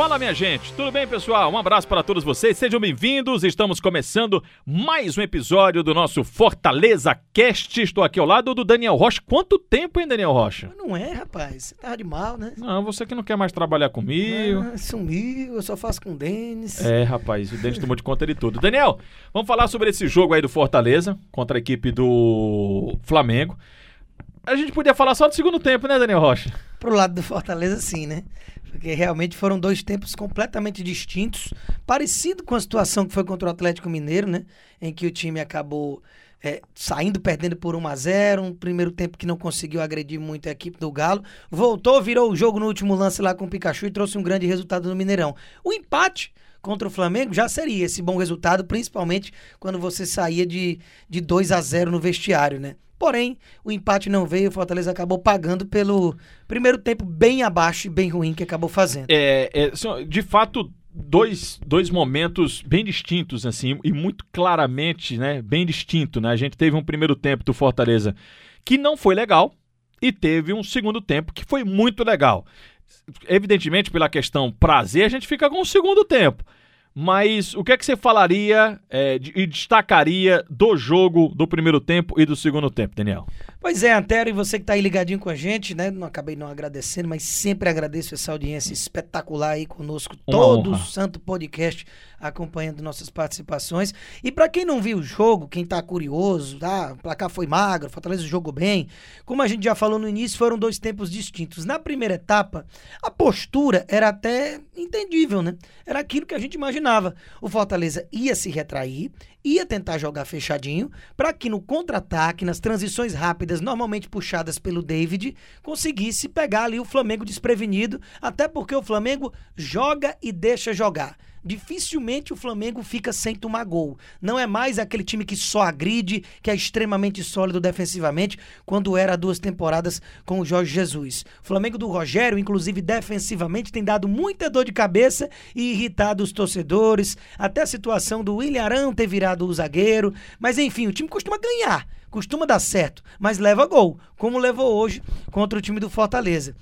Fala minha gente, tudo bem pessoal? Um abraço para todos vocês, sejam bem-vindos. Estamos começando mais um episódio do nosso Fortaleza Cast. Estou aqui ao lado do Daniel Rocha. Quanto tempo, hein, Daniel Rocha? Não é, rapaz. Você tá de mal, né? Não, você que não quer mais trabalhar comigo. Ah, sumiu, eu só faço com o Denis. É, rapaz, o Denis tomou de conta de tudo. Daniel, vamos falar sobre esse jogo aí do Fortaleza contra a equipe do Flamengo. A gente podia falar só do segundo tempo, né, Daniel Rocha? Pro lado do Fortaleza, sim, né? Porque realmente foram dois tempos completamente distintos, parecido com a situação que foi contra o Atlético Mineiro, né? Em que o time acabou é, saindo perdendo por 1 a 0 um primeiro tempo que não conseguiu agredir muito a equipe do Galo. Voltou, virou o jogo no último lance lá com o Pikachu e trouxe um grande resultado no Mineirão. O empate contra o Flamengo já seria esse bom resultado, principalmente quando você saía de, de 2 a 0 no vestiário, né? Porém, o empate não veio, o Fortaleza acabou pagando pelo primeiro tempo bem abaixo e bem ruim que acabou fazendo. É, é, de fato, dois, dois momentos bem distintos, assim, e muito claramente, né, bem distinto, né? A gente teve um primeiro tempo do Fortaleza que não foi legal e teve um segundo tempo que foi muito legal. Evidentemente, pela questão prazer, a gente fica com o segundo tempo. Mas o que é que você falaria é, e destacaria do jogo do primeiro tempo e do segundo tempo, Daniel? Pois é, Antero, e você que está aí ligadinho com a gente, né? Não acabei não agradecendo, mas sempre agradeço essa audiência espetacular aí conosco, Uma todo o honra. santo podcast acompanhando nossas participações. E para quem não viu o jogo, quem tá curioso, tá? O placar foi magro, Fortaleza jogou bem. Como a gente já falou no início, foram dois tempos distintos. Na primeira etapa, a postura era até entendível, né? Era aquilo que a gente imaginava. O Fortaleza ia se retrair, ia tentar jogar fechadinho, para que no contra-ataque, nas transições rápidas, normalmente puxadas pelo David, conseguisse pegar ali o Flamengo desprevenido, até porque o Flamengo joga e deixa jogar. Dificilmente o Flamengo fica sem tomar gol. Não é mais aquele time que só agride, que é extremamente sólido defensivamente, quando era duas temporadas com o Jorge Jesus. O Flamengo do Rogério, inclusive defensivamente, tem dado muita dor de cabeça e irritado os torcedores, até a situação do William Arão ter virado o zagueiro. Mas enfim, o time costuma ganhar, costuma dar certo, mas leva gol, como levou hoje contra o time do Fortaleza.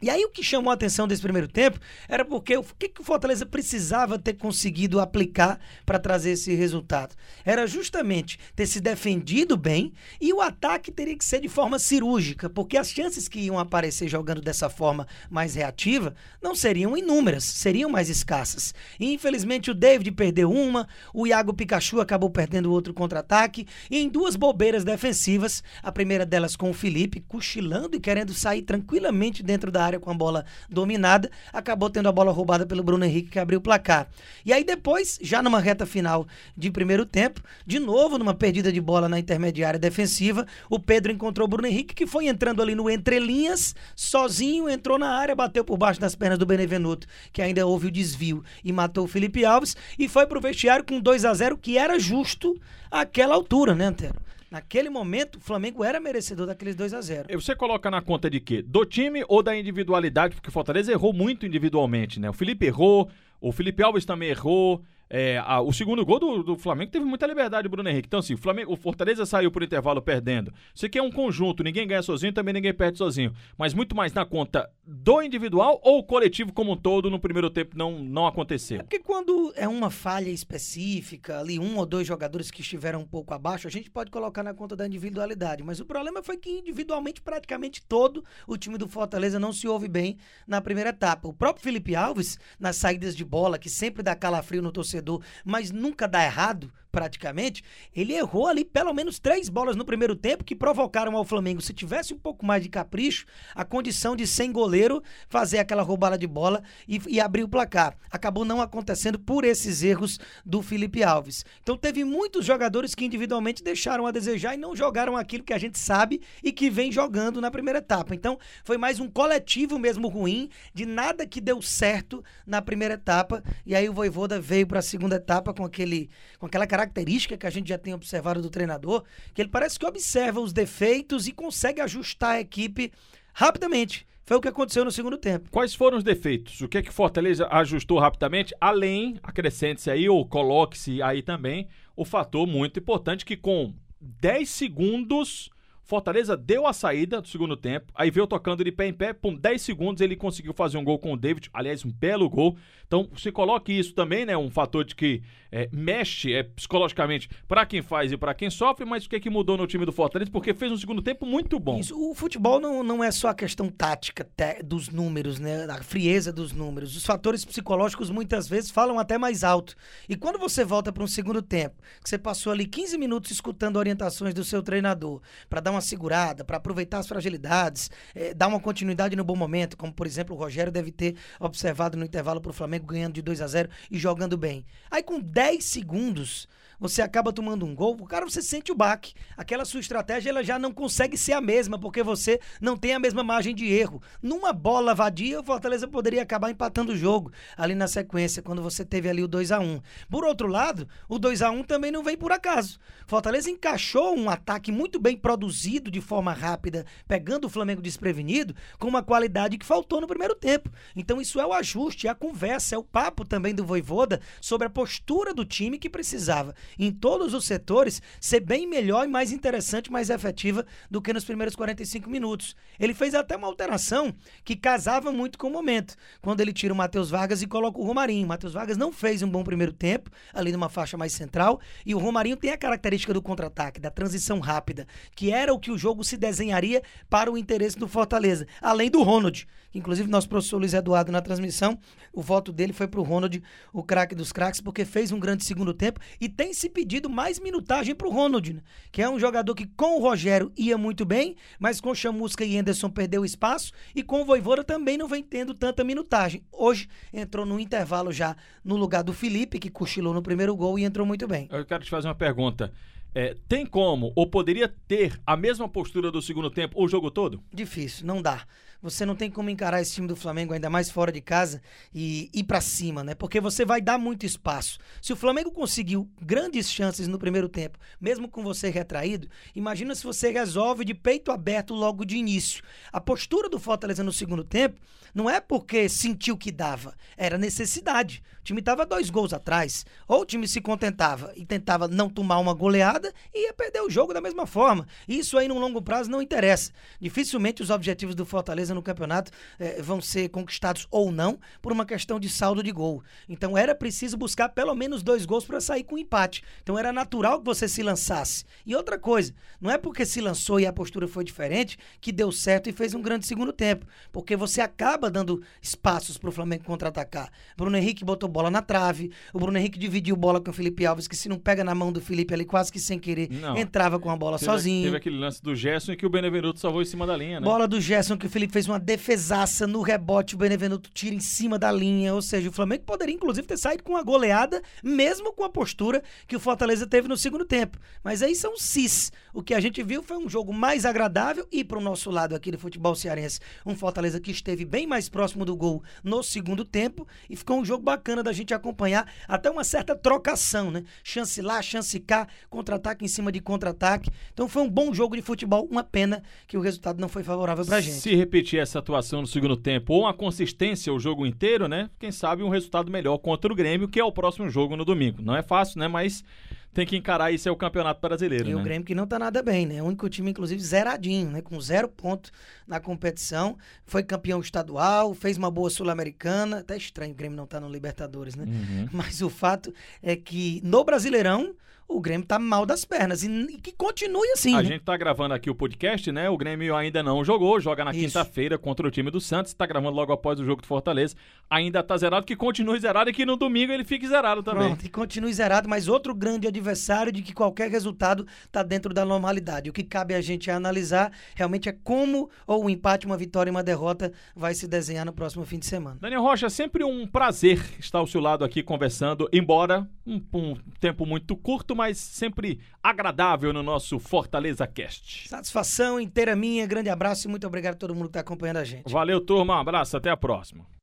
E aí o que chamou a atenção desse primeiro tempo era porque o que, que o Fortaleza precisava ter conseguido aplicar para trazer esse resultado. Era justamente ter se defendido bem e o ataque teria que ser de forma cirúrgica, porque as chances que iam aparecer jogando dessa forma mais reativa não seriam inúmeras, seriam mais escassas. E infelizmente o David perdeu uma, o Iago Pikachu acabou perdendo outro contra-ataque e em duas bobeiras defensivas, a primeira delas com o Felipe cochilando e querendo sair tranquilamente dentro da área com a bola dominada, acabou tendo a bola roubada pelo Bruno Henrique que abriu o placar. E aí depois, já numa reta final de primeiro tempo, de novo numa perdida de bola na intermediária defensiva, o Pedro encontrou o Bruno Henrique que foi entrando ali no entrelinhas, sozinho, entrou na área, bateu por baixo das pernas do Benevenuto, que ainda houve o desvio e matou o Felipe Alves e foi pro vestiário com 2 a 0 que era justo àquela altura, né, Antero? Naquele momento, o Flamengo era merecedor daqueles 2 a 0 E Você coloca na conta de quê? Do time ou da individualidade? Porque o Fortaleza errou muito individualmente, né? O Felipe errou, o Felipe Alves também errou. É, a- o segundo gol do, do Flamengo teve muita liberdade, Bruno Henrique. Então, assim, o, Flamengo, o Fortaleza saiu por intervalo perdendo. Isso aqui é um conjunto, ninguém ganha sozinho, também ninguém perde sozinho. Mas muito mais na conta do individual ou coletivo como um todo no primeiro tempo não, não aconteceu. É porque quando é uma falha específica, ali um ou dois jogadores que estiveram um pouco abaixo, a gente pode colocar na conta da individualidade. Mas o problema foi que individualmente, praticamente todo o time do Fortaleza não se ouve bem na primeira etapa. O próprio Felipe Alves, nas saídas de bola, que sempre dá calafrio no torcedor, mas nunca dá errado, praticamente, ele errou ali pelo menos três bolas no primeiro tempo que provocaram ao Flamengo, se tivesse um pouco mais de capricho, a condição de sem goleiro fazer aquela roubada de bola e, e abrir o placar. Acabou não acontecendo por esses erros do Felipe Alves. Então teve muitos jogadores que individualmente deixaram a desejar e não jogaram aquilo que a gente sabe e que vem jogando na primeira etapa. Então foi mais um coletivo mesmo ruim, de nada que deu certo na primeira etapa. E aí o Voivoda veio para a segunda etapa com aquele com aquela característica que a gente já tem observado do treinador, que ele parece que observa os defeitos e consegue ajustar a equipe rapidamente. Foi o que aconteceu no segundo tempo. Quais foram os defeitos? O que é que Fortaleza ajustou rapidamente? Além, acrescente-se aí, ou coloque-se aí também, o fator muito importante que com 10 segundos Fortaleza deu a saída do segundo tempo, aí veio tocando de pé em pé, por 10 segundos ele conseguiu fazer um gol com o David, aliás, um belo gol. Então, se coloque isso também, né, um fator de que é, mexe é, psicologicamente para quem faz e para quem sofre, mas o que é que mudou no time do Fortaleza? Porque fez um segundo tempo muito bom. Isso, o futebol não, não é só a questão tática dos números, né, a frieza dos números. Os fatores psicológicos muitas vezes falam até mais alto. E quando você volta para um segundo tempo, que você passou ali 15 minutos escutando orientações do seu treinador para dar uma uma segurada, para aproveitar as fragilidades, é, dar uma continuidade no bom momento, como por exemplo o Rogério deve ter observado no intervalo para o Flamengo ganhando de 2 a 0 e jogando bem. Aí com 10 segundos você acaba tomando um gol, o cara você sente o baque. Aquela sua estratégia ela já não consegue ser a mesma, porque você não tem a mesma margem de erro. Numa bola vadia, o Fortaleza poderia acabar empatando o jogo ali na sequência, quando você teve ali o 2 a 1 Por outro lado, o 2 a 1 também não vem por acaso. Fortaleza encaixou um ataque muito bem produzido de forma rápida, pegando o Flamengo desprevenido, com uma qualidade que faltou no primeiro tempo. Então isso é o ajuste, é a conversa, é o papo também do Voivoda sobre a postura do time que precisava em todos os setores, ser bem melhor e mais interessante, mais efetiva do que nos primeiros 45 minutos. Ele fez até uma alteração que casava muito com o momento, quando ele tira o Matheus Vargas e coloca o Romarinho. O Matheus Vargas não fez um bom primeiro tempo, ali numa faixa mais central, e o Romarinho tem a característica do contra-ataque, da transição rápida, que era o que o jogo se desenharia para o interesse do Fortaleza, além do Ronald, inclusive nosso professor Luiz Eduardo na transmissão, o voto dele foi para o Ronald, o craque dos craques, porque fez um grande segundo tempo e tem se pedido mais minutagem para o Ronald, né? que é um jogador que com o Rogério ia muito bem, mas com Chamusca e Anderson perdeu espaço e com o Voivoda também não vem tendo tanta minutagem. Hoje entrou no intervalo já no lugar do Felipe, que cochilou no primeiro gol e entrou muito bem. Eu quero te fazer uma pergunta. É, tem como, ou poderia ter, a mesma postura do segundo tempo o jogo todo? Difícil, não dá. Você não tem como encarar esse time do Flamengo, ainda mais fora de casa, e ir para cima, né? Porque você vai dar muito espaço. Se o Flamengo conseguiu grandes chances no primeiro tempo, mesmo com você retraído, imagina se você resolve de peito aberto logo de início. A postura do Fortaleza no segundo tempo não é porque sentiu que dava, era necessidade. O time estava dois gols atrás. Ou o time se contentava e tentava não tomar uma goleada e ia perder o jogo da mesma forma. Isso aí, no longo prazo, não interessa. Dificilmente os objetivos do Fortaleza no campeonato eh, vão ser conquistados ou não por uma questão de saldo de gol. Então era preciso buscar pelo menos dois gols para sair com empate. Então era natural que você se lançasse. E outra coisa, não é porque se lançou e a postura foi diferente que deu certo e fez um grande segundo tempo. Porque você acaba dando espaços para o Flamengo contra-atacar. Bruno Henrique botou bola na trave, o Bruno Henrique dividiu bola com o Felipe Alves, que se não pega na mão do Felipe ali quase que sem querer, não. entrava com a bola teve, sozinho. Teve aquele lance do Gerson que o Benevenuto salvou em cima da linha, né? Bola do Gerson que o Felipe fez uma defesaça no rebote, o Benevenuto tira em cima da linha, ou seja, o Flamengo poderia inclusive ter saído com uma goleada, mesmo com a postura que o Fortaleza teve no segundo tempo. Mas aí são cis. O que a gente viu foi um jogo mais agradável e para o nosso lado aqui do futebol cearense, um Fortaleza que esteve bem mais próximo do gol no segundo tempo e ficou um jogo bacana da gente acompanhar, até uma certa trocação, né? Chance lá, chance cá, contra-ataque em cima de contra-ataque. Então foi um bom jogo de futebol, uma pena que o resultado não foi favorável pra gente. Se repetir essa atuação no segundo tempo ou uma consistência o jogo inteiro, né? Quem sabe um resultado melhor contra o Grêmio, que é o próximo jogo no domingo. Não é fácil, né? Mas tem que encarar isso é o Campeonato Brasileiro, e né? o Grêmio que não tá nada bem, né? O único time, inclusive, zeradinho, né? Com zero ponto na competição. Foi campeão estadual, fez uma boa Sul-Americana. Até estranho o Grêmio não tá no Libertadores, né? Uhum. Mas o fato é que no Brasileirão o Grêmio tá mal das pernas. E, e que continue assim. A né? gente tá gravando aqui o podcast, né? O Grêmio ainda não jogou, joga na quinta-feira contra o time do Santos, tá gravando logo após o jogo do Fortaleza. Ainda tá zerado, que continue zerado e que no domingo ele fique zerado também. Pronto, e continue zerado, mas outro grande adversário de que qualquer resultado tá dentro da normalidade. O que cabe a gente analisar realmente é como ou um empate, uma vitória e uma derrota vai se desenhar no próximo fim de semana. Daniel Rocha, sempre um prazer estar ao seu lado aqui conversando, embora um, um tempo muito curto, mas sempre agradável no nosso Fortaleza Cast. Satisfação inteira minha, grande abraço e muito obrigado a todo mundo que está acompanhando a gente. Valeu, turma, um abraço, até a próxima.